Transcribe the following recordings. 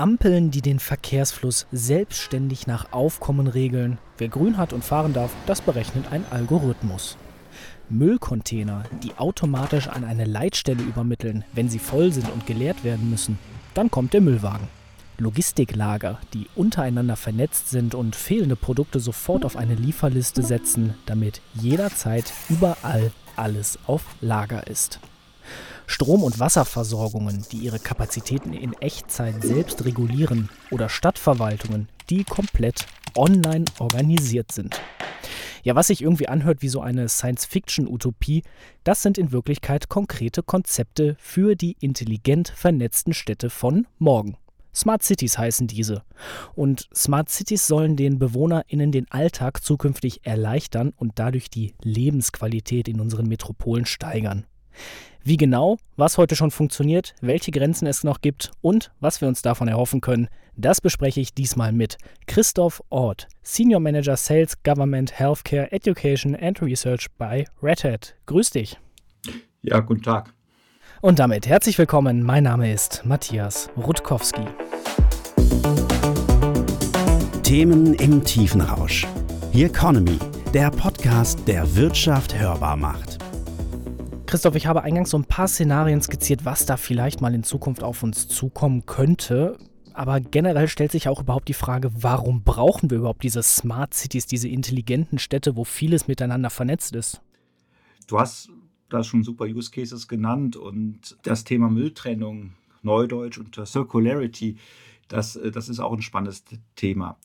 Ampeln, die den Verkehrsfluss selbstständig nach Aufkommen regeln. Wer grün hat und fahren darf, das berechnet ein Algorithmus. Müllcontainer, die automatisch an eine Leitstelle übermitteln, wenn sie voll sind und geleert werden müssen. Dann kommt der Müllwagen. Logistiklager, die untereinander vernetzt sind und fehlende Produkte sofort auf eine Lieferliste setzen, damit jederzeit überall alles auf Lager ist. Strom- und Wasserversorgungen, die ihre Kapazitäten in Echtzeit selbst regulieren oder Stadtverwaltungen, die komplett online organisiert sind. Ja, was sich irgendwie anhört wie so eine Science-Fiction-Utopie, das sind in Wirklichkeit konkrete Konzepte für die intelligent vernetzten Städte von morgen. Smart Cities heißen diese. Und Smart Cities sollen den BewohnerInnen den Alltag zukünftig erleichtern und dadurch die Lebensqualität in unseren Metropolen steigern. Wie genau, was heute schon funktioniert, welche Grenzen es noch gibt und was wir uns davon erhoffen können, das bespreche ich diesmal mit Christoph Ort, Senior Manager Sales, Government, Healthcare, Education and Research bei Red Hat. Grüß dich. Ja, guten Tag. Und damit herzlich willkommen. Mein Name ist Matthias Rutkowski. Themen im Tiefenrausch. The Economy, der Podcast, der Wirtschaft hörbar macht. Christoph, ich habe eingangs so ein paar Szenarien skizziert, was da vielleicht mal in Zukunft auf uns zukommen könnte. Aber generell stellt sich auch überhaupt die Frage, warum brauchen wir überhaupt diese Smart Cities, diese intelligenten Städte, wo vieles miteinander vernetzt ist? Du hast da schon super Use Cases genannt und das Thema Mülltrennung, Neudeutsch und Circularity, das, äh, das ist auch ein spannendes Thema.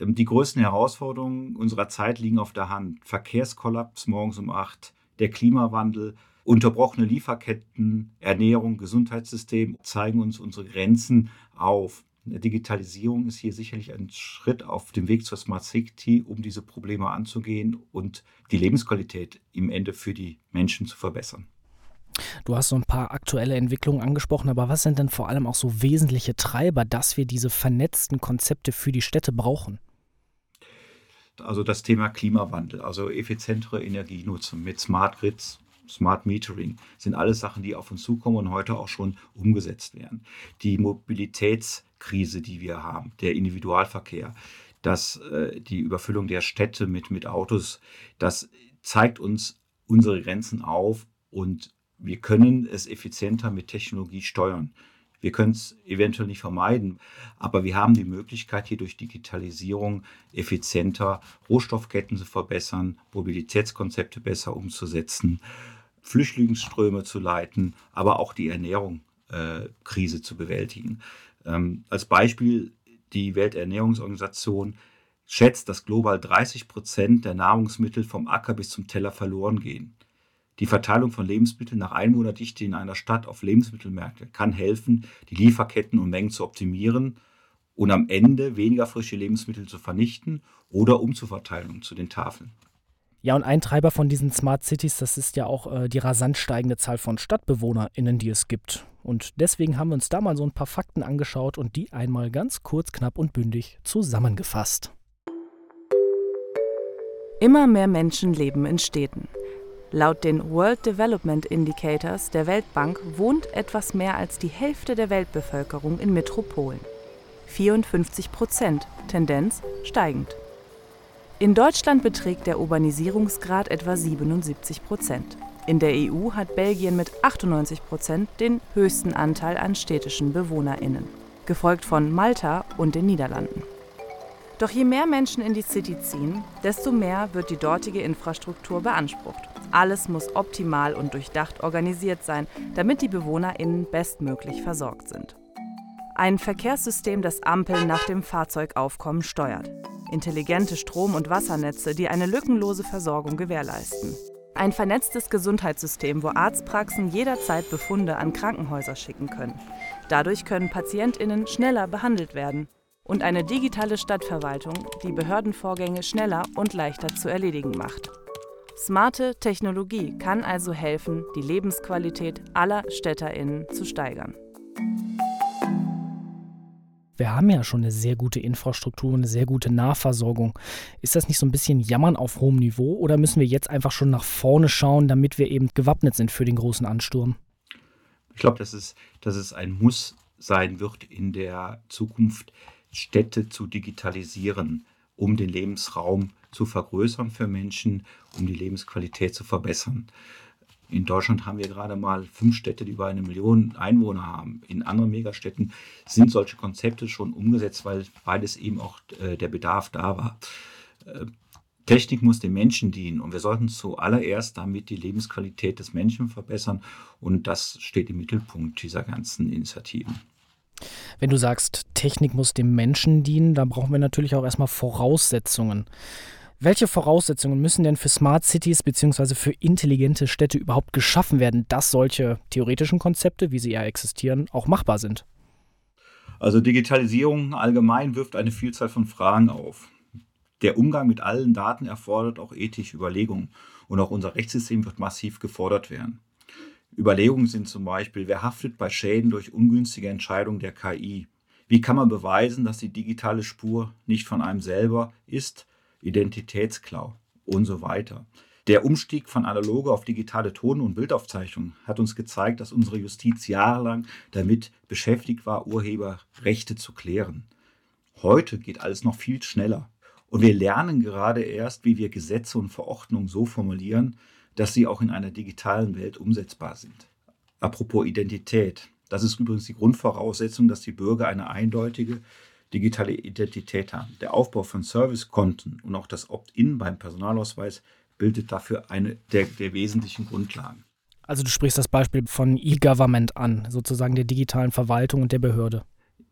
Ähm, die größten Herausforderungen unserer Zeit liegen auf der Hand. Verkehrskollaps morgens um acht, der Klimawandel, unterbrochene Lieferketten, Ernährung, Gesundheitssystem zeigen uns unsere Grenzen auf. Digitalisierung ist hier sicherlich ein Schritt auf dem Weg zur Smart City, um diese Probleme anzugehen und die Lebensqualität im Ende für die Menschen zu verbessern. Du hast so ein paar aktuelle Entwicklungen angesprochen, aber was sind denn vor allem auch so wesentliche Treiber, dass wir diese vernetzten Konzepte für die Städte brauchen? Also das Thema Klimawandel, also effizientere Energienutzung mit Smart Grids, Smart Metering sind alles Sachen, die auf uns zukommen und heute auch schon umgesetzt werden. Die Mobilitätskrise, die wir haben, der Individualverkehr, das, äh, die Überfüllung der Städte mit, mit Autos, das zeigt uns unsere Grenzen auf und wir können es effizienter mit Technologie steuern. Wir können es eventuell nicht vermeiden, aber wir haben die Möglichkeit, hier durch Digitalisierung effizienter Rohstoffketten zu verbessern, Mobilitätskonzepte besser umzusetzen Flüchtlingsströme zu leiten, aber auch die Ernährungskrise äh, zu bewältigen. Ähm, als Beispiel, die Welternährungsorganisation schätzt, dass global 30 Prozent der Nahrungsmittel vom Acker bis zum Teller verloren gehen. Die Verteilung von Lebensmitteln nach Einwohnerdichte in einer Stadt auf Lebensmittelmärkte kann helfen, die Lieferketten und Mengen zu optimieren und am Ende weniger frische Lebensmittel zu vernichten oder umzuverteilen zu den Tafeln. Ja, und ein Treiber von diesen Smart Cities, das ist ja auch äh, die rasant steigende Zahl von StadtbewohnerInnen, die es gibt. Und deswegen haben wir uns da mal so ein paar Fakten angeschaut und die einmal ganz kurz, knapp und bündig zusammengefasst. Immer mehr Menschen leben in Städten. Laut den World Development Indicators der Weltbank wohnt etwas mehr als die Hälfte der Weltbevölkerung in Metropolen. 54 Prozent, Tendenz steigend. In Deutschland beträgt der Urbanisierungsgrad etwa 77 Prozent. In der EU hat Belgien mit 98 Prozent den höchsten Anteil an städtischen BewohnerInnen, gefolgt von Malta und den Niederlanden. Doch je mehr Menschen in die City ziehen, desto mehr wird die dortige Infrastruktur beansprucht. Alles muss optimal und durchdacht organisiert sein, damit die BewohnerInnen bestmöglich versorgt sind. Ein Verkehrssystem, das Ampeln nach dem Fahrzeugaufkommen steuert intelligente Strom- und Wassernetze, die eine lückenlose Versorgung gewährleisten. Ein vernetztes Gesundheitssystem, wo Arztpraxen jederzeit Befunde an Krankenhäuser schicken können. Dadurch können Patientinnen schneller behandelt werden. Und eine digitale Stadtverwaltung, die Behördenvorgänge schneller und leichter zu erledigen macht. Smarte Technologie kann also helfen, die Lebensqualität aller Städterinnen zu steigern. Wir haben ja schon eine sehr gute Infrastruktur, eine sehr gute Nahversorgung. Ist das nicht so ein bisschen Jammern auf hohem Niveau oder müssen wir jetzt einfach schon nach vorne schauen, damit wir eben gewappnet sind für den großen Ansturm? Ich glaube, das ist, das ist ein Muss sein wird, in der Zukunft Städte zu digitalisieren, um den Lebensraum zu vergrößern für Menschen, um die Lebensqualität zu verbessern. In Deutschland haben wir gerade mal fünf Städte, die über eine Million Einwohner haben. In anderen Megastädten sind solche Konzepte schon umgesetzt, weil beides eben auch äh, der Bedarf da war. Äh, Technik muss den Menschen dienen und wir sollten zuallererst damit die Lebensqualität des Menschen verbessern und das steht im Mittelpunkt dieser ganzen Initiativen. Wenn du sagst, Technik muss dem Menschen dienen, dann brauchen wir natürlich auch erstmal Voraussetzungen. Welche Voraussetzungen müssen denn für Smart Cities bzw. für intelligente Städte überhaupt geschaffen werden, dass solche theoretischen Konzepte, wie sie ja existieren, auch machbar sind? Also Digitalisierung allgemein wirft eine Vielzahl von Fragen auf. Der Umgang mit allen Daten erfordert auch ethische Überlegungen und auch unser Rechtssystem wird massiv gefordert werden. Überlegungen sind zum Beispiel, wer haftet bei Schäden durch ungünstige Entscheidungen der KI? Wie kann man beweisen, dass die digitale Spur nicht von einem selber ist, Identitätsklau und so weiter. Der Umstieg von analoger auf digitale Ton- und Bildaufzeichnung hat uns gezeigt, dass unsere Justiz jahrelang damit beschäftigt war, Urheberrechte zu klären. Heute geht alles noch viel schneller. Und wir lernen gerade erst, wie wir Gesetze und Verordnungen so formulieren, dass sie auch in einer digitalen Welt umsetzbar sind. Apropos Identität. Das ist übrigens die Grundvoraussetzung, dass die Bürger eine eindeutige digitale Identität haben. Der Aufbau von Servicekonten und auch das Opt-in beim Personalausweis bildet dafür eine der, der wesentlichen Grundlagen. Also du sprichst das Beispiel von E-Government an, sozusagen der digitalen Verwaltung und der Behörde.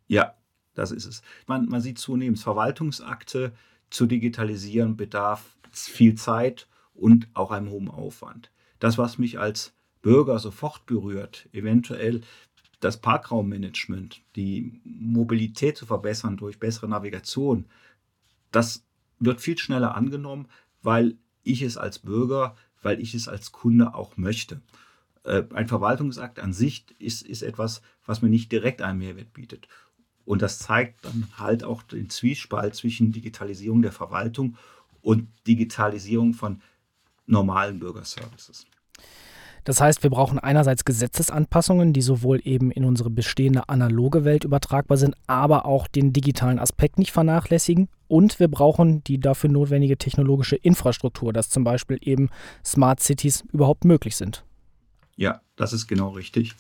Ja, das ist es. Man, man sieht zunehmend, Verwaltungsakte zu digitalisieren bedarf viel Zeit und auch einem hohen Aufwand. Das, was mich als Bürger sofort berührt, eventuell das Parkraummanagement, die Mobilität zu verbessern durch bessere Navigation, das wird viel schneller angenommen, weil ich es als Bürger, weil ich es als Kunde auch möchte. Äh, ein Verwaltungsakt an sich ist, ist etwas, was mir nicht direkt einen Mehrwert bietet. Und das zeigt dann halt auch den Zwiespalt zwischen Digitalisierung der Verwaltung und Digitalisierung von normalen Bürgerservices. Das heißt, wir brauchen einerseits Gesetzesanpassungen, die sowohl eben in unsere bestehende analoge Welt übertragbar sind, aber auch den digitalen Aspekt nicht vernachlässigen. Und wir brauchen die dafür notwendige technologische Infrastruktur, dass zum Beispiel eben Smart Cities überhaupt möglich sind. Ja, das ist genau richtig.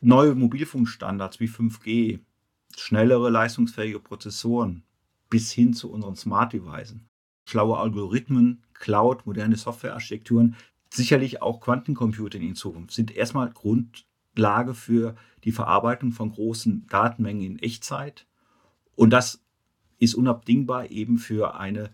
Neue Mobilfunkstandards wie 5G, schnellere leistungsfähige Prozessoren bis hin zu unseren Smart Devices, schlaue Algorithmen, Cloud, moderne Softwarearchitekturen sicherlich auch Quantencomputing in Zukunft sind erstmal Grundlage für die Verarbeitung von großen Datenmengen in Echtzeit. Und das ist unabdingbar eben für eine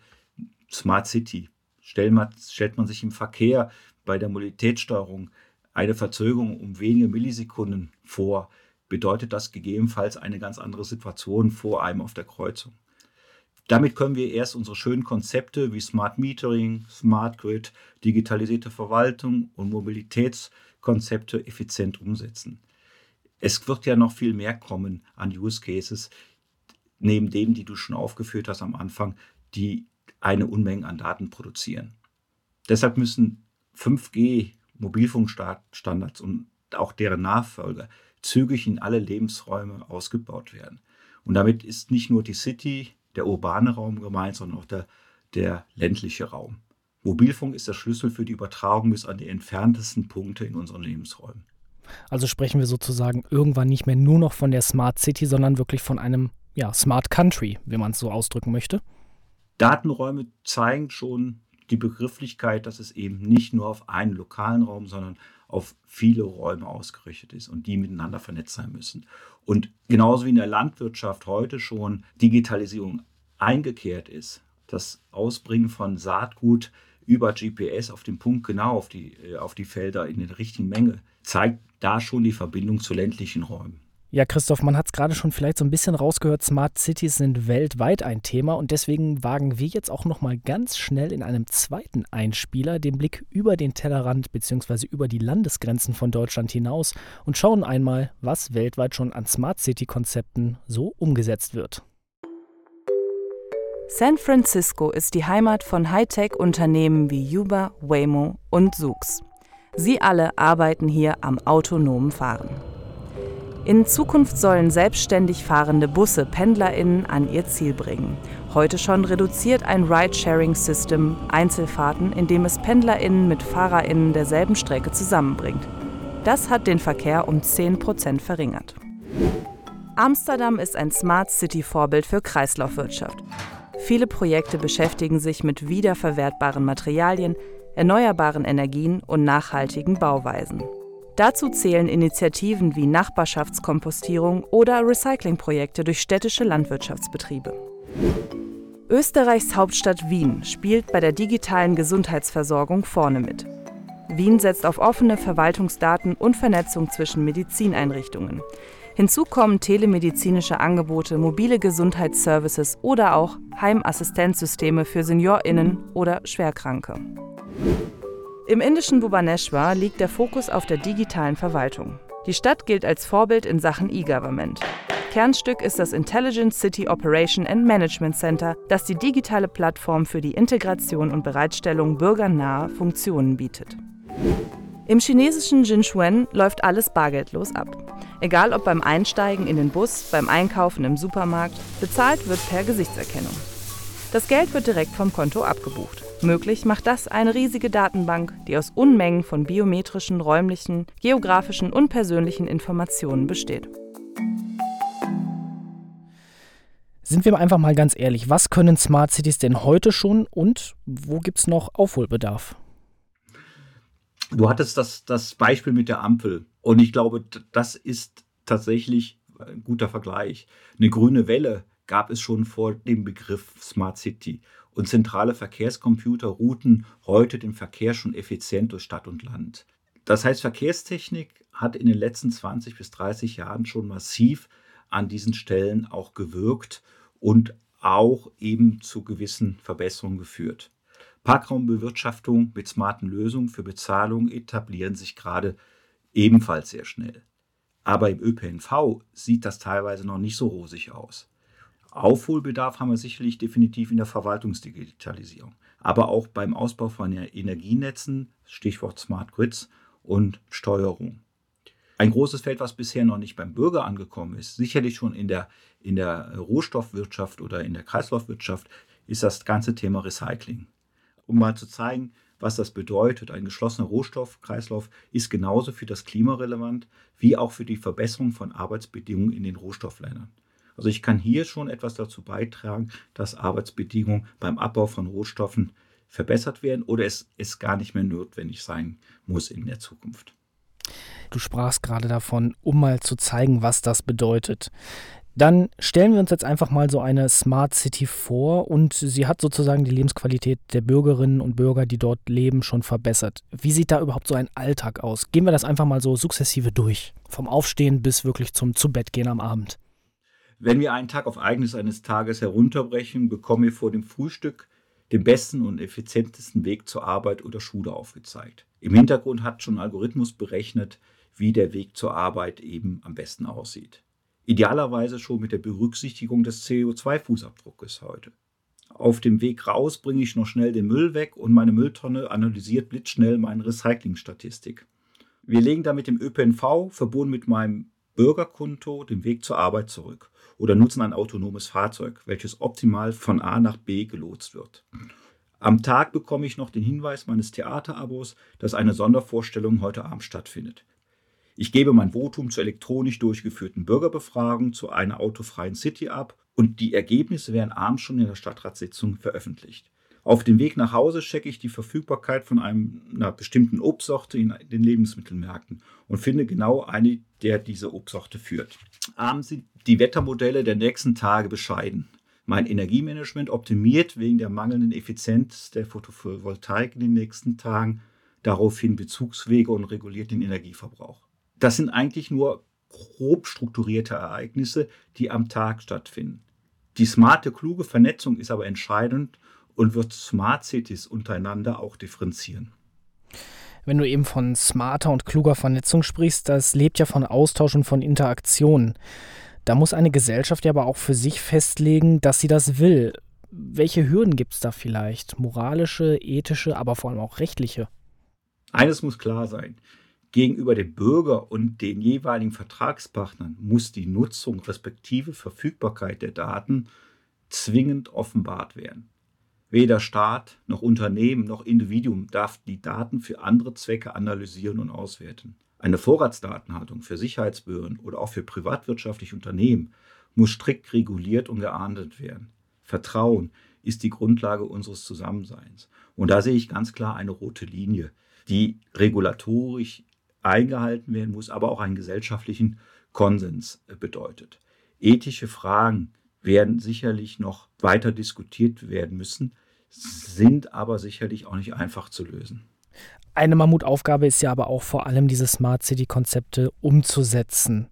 Smart City. Stellt man, stellt man sich im Verkehr bei der Mobilitätssteuerung eine Verzögerung um wenige Millisekunden vor, bedeutet das gegebenenfalls eine ganz andere Situation vor einem auf der Kreuzung. Damit können wir erst unsere schönen Konzepte wie Smart Metering, Smart Grid, digitalisierte Verwaltung und Mobilitätskonzepte effizient umsetzen. Es wird ja noch viel mehr kommen an Use Cases, neben dem, die du schon aufgeführt hast am Anfang, die eine Unmenge an Daten produzieren. Deshalb müssen 5G Mobilfunkstandards und auch deren Nachfolger zügig in alle Lebensräume ausgebaut werden. Und damit ist nicht nur die City, der urbane Raum gemeint, sondern auch der, der ländliche Raum. Mobilfunk ist der Schlüssel für die Übertragung bis an die entferntesten Punkte in unseren Lebensräumen. Also sprechen wir sozusagen irgendwann nicht mehr nur noch von der Smart City, sondern wirklich von einem ja, Smart Country, wie man es so ausdrücken möchte. Datenräume zeigen schon die Begrifflichkeit, dass es eben nicht nur auf einen lokalen Raum, sondern auf viele Räume ausgerichtet ist und die miteinander vernetzt sein müssen. Und genauso wie in der Landwirtschaft heute schon Digitalisierung eingekehrt ist, das Ausbringen von Saatgut über GPS auf den Punkt genau auf die, äh, auf die Felder in der richtigen Menge, zeigt da schon die Verbindung zu ländlichen Räumen. Ja, Christoph, man hat es gerade schon vielleicht so ein bisschen rausgehört, Smart Cities sind weltweit ein Thema und deswegen wagen wir jetzt auch noch mal ganz schnell in einem zweiten Einspieler den Blick über den Tellerrand bzw. über die Landesgrenzen von Deutschland hinaus und schauen einmal, was weltweit schon an Smart City Konzepten so umgesetzt wird. San Francisco ist die Heimat von Hightech-Unternehmen wie Uber, Waymo und Zoox. Sie alle arbeiten hier am autonomen Fahren. In Zukunft sollen selbstständig fahrende Busse PendlerInnen an ihr Ziel bringen. Heute schon reduziert ein Ride-Sharing-System Einzelfahrten, indem es PendlerInnen mit FahrerInnen derselben Strecke zusammenbringt. Das hat den Verkehr um 10 Prozent verringert. Amsterdam ist ein Smart City-Vorbild für Kreislaufwirtschaft. Viele Projekte beschäftigen sich mit wiederverwertbaren Materialien, erneuerbaren Energien und nachhaltigen Bauweisen. Dazu zählen Initiativen wie Nachbarschaftskompostierung oder Recyclingprojekte durch städtische Landwirtschaftsbetriebe. Österreichs Hauptstadt Wien spielt bei der digitalen Gesundheitsversorgung vorne mit. Wien setzt auf offene Verwaltungsdaten und Vernetzung zwischen Medizineinrichtungen. Hinzu kommen telemedizinische Angebote, mobile Gesundheitsservices oder auch Heimassistenzsysteme für SeniorInnen oder Schwerkranke. Im indischen Bhubaneswar liegt der Fokus auf der digitalen Verwaltung. Die Stadt gilt als Vorbild in Sachen E-Government. Kernstück ist das Intelligent City Operation and Management Center, das die digitale Plattform für die Integration und Bereitstellung bürgernaher Funktionen bietet. Im chinesischen Jinchuan läuft alles bargeldlos ab. Egal ob beim Einsteigen in den Bus, beim Einkaufen im Supermarkt, bezahlt wird per Gesichtserkennung. Das Geld wird direkt vom Konto abgebucht. Möglich macht das eine riesige Datenbank, die aus Unmengen von biometrischen, räumlichen, geografischen und persönlichen Informationen besteht. Sind wir einfach mal ganz ehrlich, was können Smart Cities denn heute schon und wo gibt es noch Aufholbedarf? Du hattest das, das Beispiel mit der Ampel und ich glaube, das ist tatsächlich ein guter Vergleich. Eine grüne Welle gab es schon vor dem Begriff Smart City und zentrale Verkehrscomputer routen heute den Verkehr schon effizient durch Stadt und Land. Das heißt, Verkehrstechnik hat in den letzten 20 bis 30 Jahren schon massiv an diesen Stellen auch gewirkt und auch eben zu gewissen Verbesserungen geführt. Parkraumbewirtschaftung mit smarten Lösungen für Bezahlung etablieren sich gerade ebenfalls sehr schnell. Aber im ÖPNV sieht das teilweise noch nicht so rosig aus. Aufholbedarf haben wir sicherlich definitiv in der Verwaltungsdigitalisierung, aber auch beim Ausbau von Energienetzen, Stichwort Smart Grids und Steuerung. Ein großes Feld, was bisher noch nicht beim Bürger angekommen ist, sicherlich schon in der, in der Rohstoffwirtschaft oder in der Kreislaufwirtschaft, ist das ganze Thema Recycling. Um mal zu zeigen, was das bedeutet, ein geschlossener Rohstoffkreislauf ist genauso für das Klima relevant wie auch für die Verbesserung von Arbeitsbedingungen in den Rohstoffländern. Also ich kann hier schon etwas dazu beitragen, dass Arbeitsbedingungen beim Abbau von Rohstoffen verbessert werden oder es, es gar nicht mehr notwendig sein muss in der Zukunft. Du sprachst gerade davon, um mal zu zeigen, was das bedeutet. Dann stellen wir uns jetzt einfach mal so eine Smart City vor und sie hat sozusagen die Lebensqualität der Bürgerinnen und Bürger, die dort leben, schon verbessert. Wie sieht da überhaupt so ein Alltag aus? Gehen wir das einfach mal so sukzessive durch. Vom Aufstehen bis wirklich zum Zubettgehen am Abend. Wenn wir einen Tag auf Ereignis eines Tages herunterbrechen, bekommen wir vor dem Frühstück den besten und effizientesten Weg zur Arbeit oder Schule aufgezeigt. Im Hintergrund hat schon ein Algorithmus berechnet, wie der Weg zur Arbeit eben am besten aussieht. Idealerweise schon mit der Berücksichtigung des CO2-Fußabdruckes heute. Auf dem Weg raus bringe ich noch schnell den Müll weg und meine Mülltonne analysiert blitzschnell meine Recyclingstatistik. Wir legen damit im ÖPNV, verbunden mit meinem Bürgerkonto, den Weg zur Arbeit zurück oder nutzen ein autonomes Fahrzeug, welches optimal von A nach B gelotst wird. Am Tag bekomme ich noch den Hinweis meines Theaterabos, dass eine Sondervorstellung heute Abend stattfindet. Ich gebe mein Votum zur elektronisch durchgeführten Bürgerbefragung zu einer autofreien City ab und die Ergebnisse werden abends schon in der Stadtratssitzung veröffentlicht. Auf dem Weg nach Hause checke ich die Verfügbarkeit von einem, einer bestimmten Obstsorte in den Lebensmittelmärkten und finde genau eine, der diese Obstsorte führt. Abends sind die Wettermodelle der nächsten Tage bescheiden. Mein Energiemanagement optimiert wegen der mangelnden Effizienz der Photovoltaik in den nächsten Tagen daraufhin Bezugswege und reguliert den Energieverbrauch. Das sind eigentlich nur grob strukturierte Ereignisse, die am Tag stattfinden. Die smarte, kluge Vernetzung ist aber entscheidend und wird Smart Cities untereinander auch differenzieren. Wenn du eben von smarter und kluger Vernetzung sprichst, das lebt ja von Austausch und von Interaktion. Da muss eine Gesellschaft ja aber auch für sich festlegen, dass sie das will. Welche Hürden gibt es da vielleicht? Moralische, ethische, aber vor allem auch rechtliche? Eines muss klar sein. Gegenüber dem Bürger und den jeweiligen Vertragspartnern muss die Nutzung respektive Verfügbarkeit der Daten zwingend offenbart werden. Weder Staat noch Unternehmen noch Individuum darf die Daten für andere Zwecke analysieren und auswerten. Eine Vorratsdatenhaltung für Sicherheitsbehörden oder auch für privatwirtschaftliche Unternehmen muss strikt reguliert und geahndet werden. Vertrauen ist die Grundlage unseres Zusammenseins. Und da sehe ich ganz klar eine rote Linie, die regulatorisch eingehalten werden muss, aber auch einen gesellschaftlichen Konsens bedeutet. Ethische Fragen werden sicherlich noch weiter diskutiert werden müssen, sind aber sicherlich auch nicht einfach zu lösen. Eine Mammutaufgabe ist ja aber auch vor allem diese Smart City-Konzepte umzusetzen.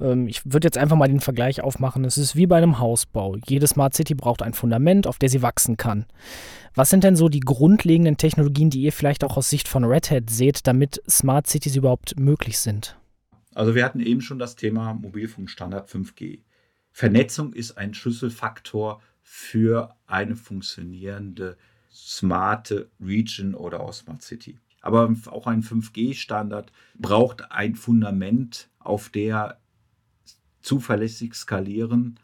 Ähm, ich würde jetzt einfach mal den Vergleich aufmachen. Es ist wie bei einem Hausbau. Jede Smart City braucht ein Fundament, auf der sie wachsen kann. Was sind denn so die grundlegenden Technologien, die ihr vielleicht auch aus Sicht von Red Hat seht, damit Smart Cities überhaupt möglich sind? Also wir hatten eben schon das Thema Mobilfunkstandard 5G. Vernetzung ist ein Schlüsselfaktor für eine funktionierende smarte Region oder auch Smart City. Aber auch ein 5G-Standard braucht ein Fundament, auf der zuverlässig skalieren,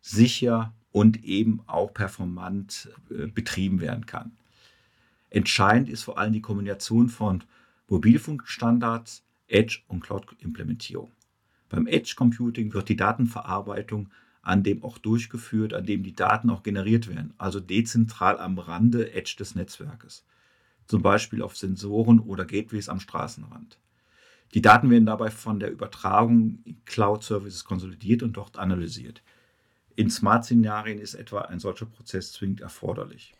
sicher und eben auch performant äh, betrieben werden kann. Entscheidend ist vor allem die Kombination von Mobilfunkstandards, Edge und Cloud-Implementierung. Beim Edge Computing wird die Datenverarbeitung an dem auch durchgeführt, an dem die Daten auch generiert werden, also dezentral am Rande Edge des Netzwerkes, zum Beispiel auf Sensoren oder Gateways am Straßenrand. Die Daten werden dabei von der Übertragung in Cloud-Services konsolidiert und dort analysiert. In Smart-Szenarien ist etwa ein solcher Prozess zwingend erforderlich.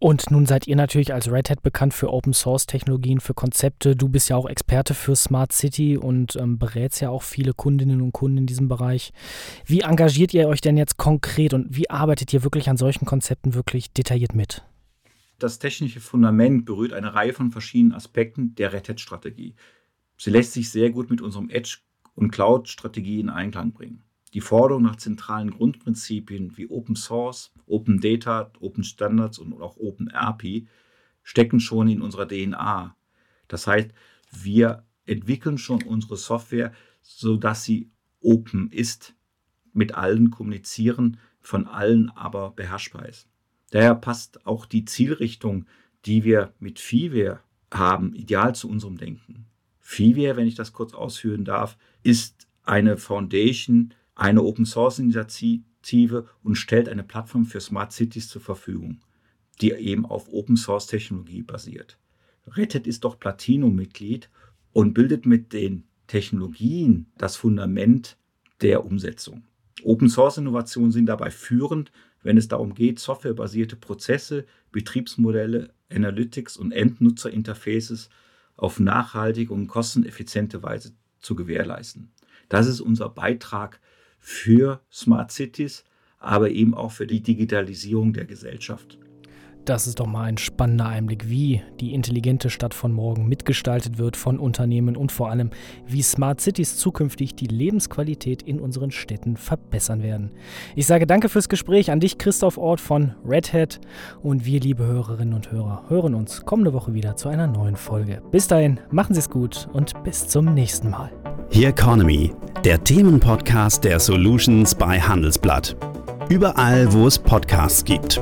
Und nun seid ihr natürlich als Red Hat bekannt für Open Source Technologien, für Konzepte. Du bist ja auch Experte für Smart City und ähm, berätst ja auch viele Kundinnen und Kunden in diesem Bereich. Wie engagiert ihr euch denn jetzt konkret und wie arbeitet ihr wirklich an solchen Konzepten wirklich detailliert mit? Das technische Fundament berührt eine Reihe von verschiedenen Aspekten der Red Hat Strategie. Sie lässt sich sehr gut mit unserem Edge- und Cloud-Strategie in Einklang bringen. Die Forderung nach zentralen Grundprinzipien wie Open Source, Open Data, Open Standards und auch Open RP stecken schon in unserer DNA. Das heißt, wir entwickeln schon unsere Software, sodass sie open ist, mit allen kommunizieren, von allen aber beherrschbar ist. Daher passt auch die Zielrichtung, die wir mit FIWare haben, ideal zu unserem Denken. FIWare, wenn ich das kurz ausführen darf, ist eine Foundation, eine Open Source Initiative und stellt eine Plattform für Smart Cities zur Verfügung, die eben auf Open Source Technologie basiert. Red Hat ist doch Platinum-Mitglied und bildet mit den Technologien das Fundament der Umsetzung. Open Source Innovationen sind dabei führend, wenn es darum geht, softwarebasierte Prozesse, Betriebsmodelle, Analytics und Endnutzerinterfaces auf nachhaltige und kosteneffiziente Weise zu gewährleisten. Das ist unser Beitrag für Smart Cities, aber eben auch für die Digitalisierung der Gesellschaft. Das ist doch mal ein spannender Einblick, wie die intelligente Stadt von morgen mitgestaltet wird von Unternehmen und vor allem, wie Smart Cities zukünftig die Lebensqualität in unseren Städten verbessern werden. Ich sage danke fürs Gespräch an dich, Christoph Ort von Red Hat. Und wir, liebe Hörerinnen und Hörer, hören uns kommende Woche wieder zu einer neuen Folge. Bis dahin, machen Sie es gut und bis zum nächsten Mal. Hier Economy, der Themenpodcast der Solutions bei Handelsblatt. Überall, wo es Podcasts gibt.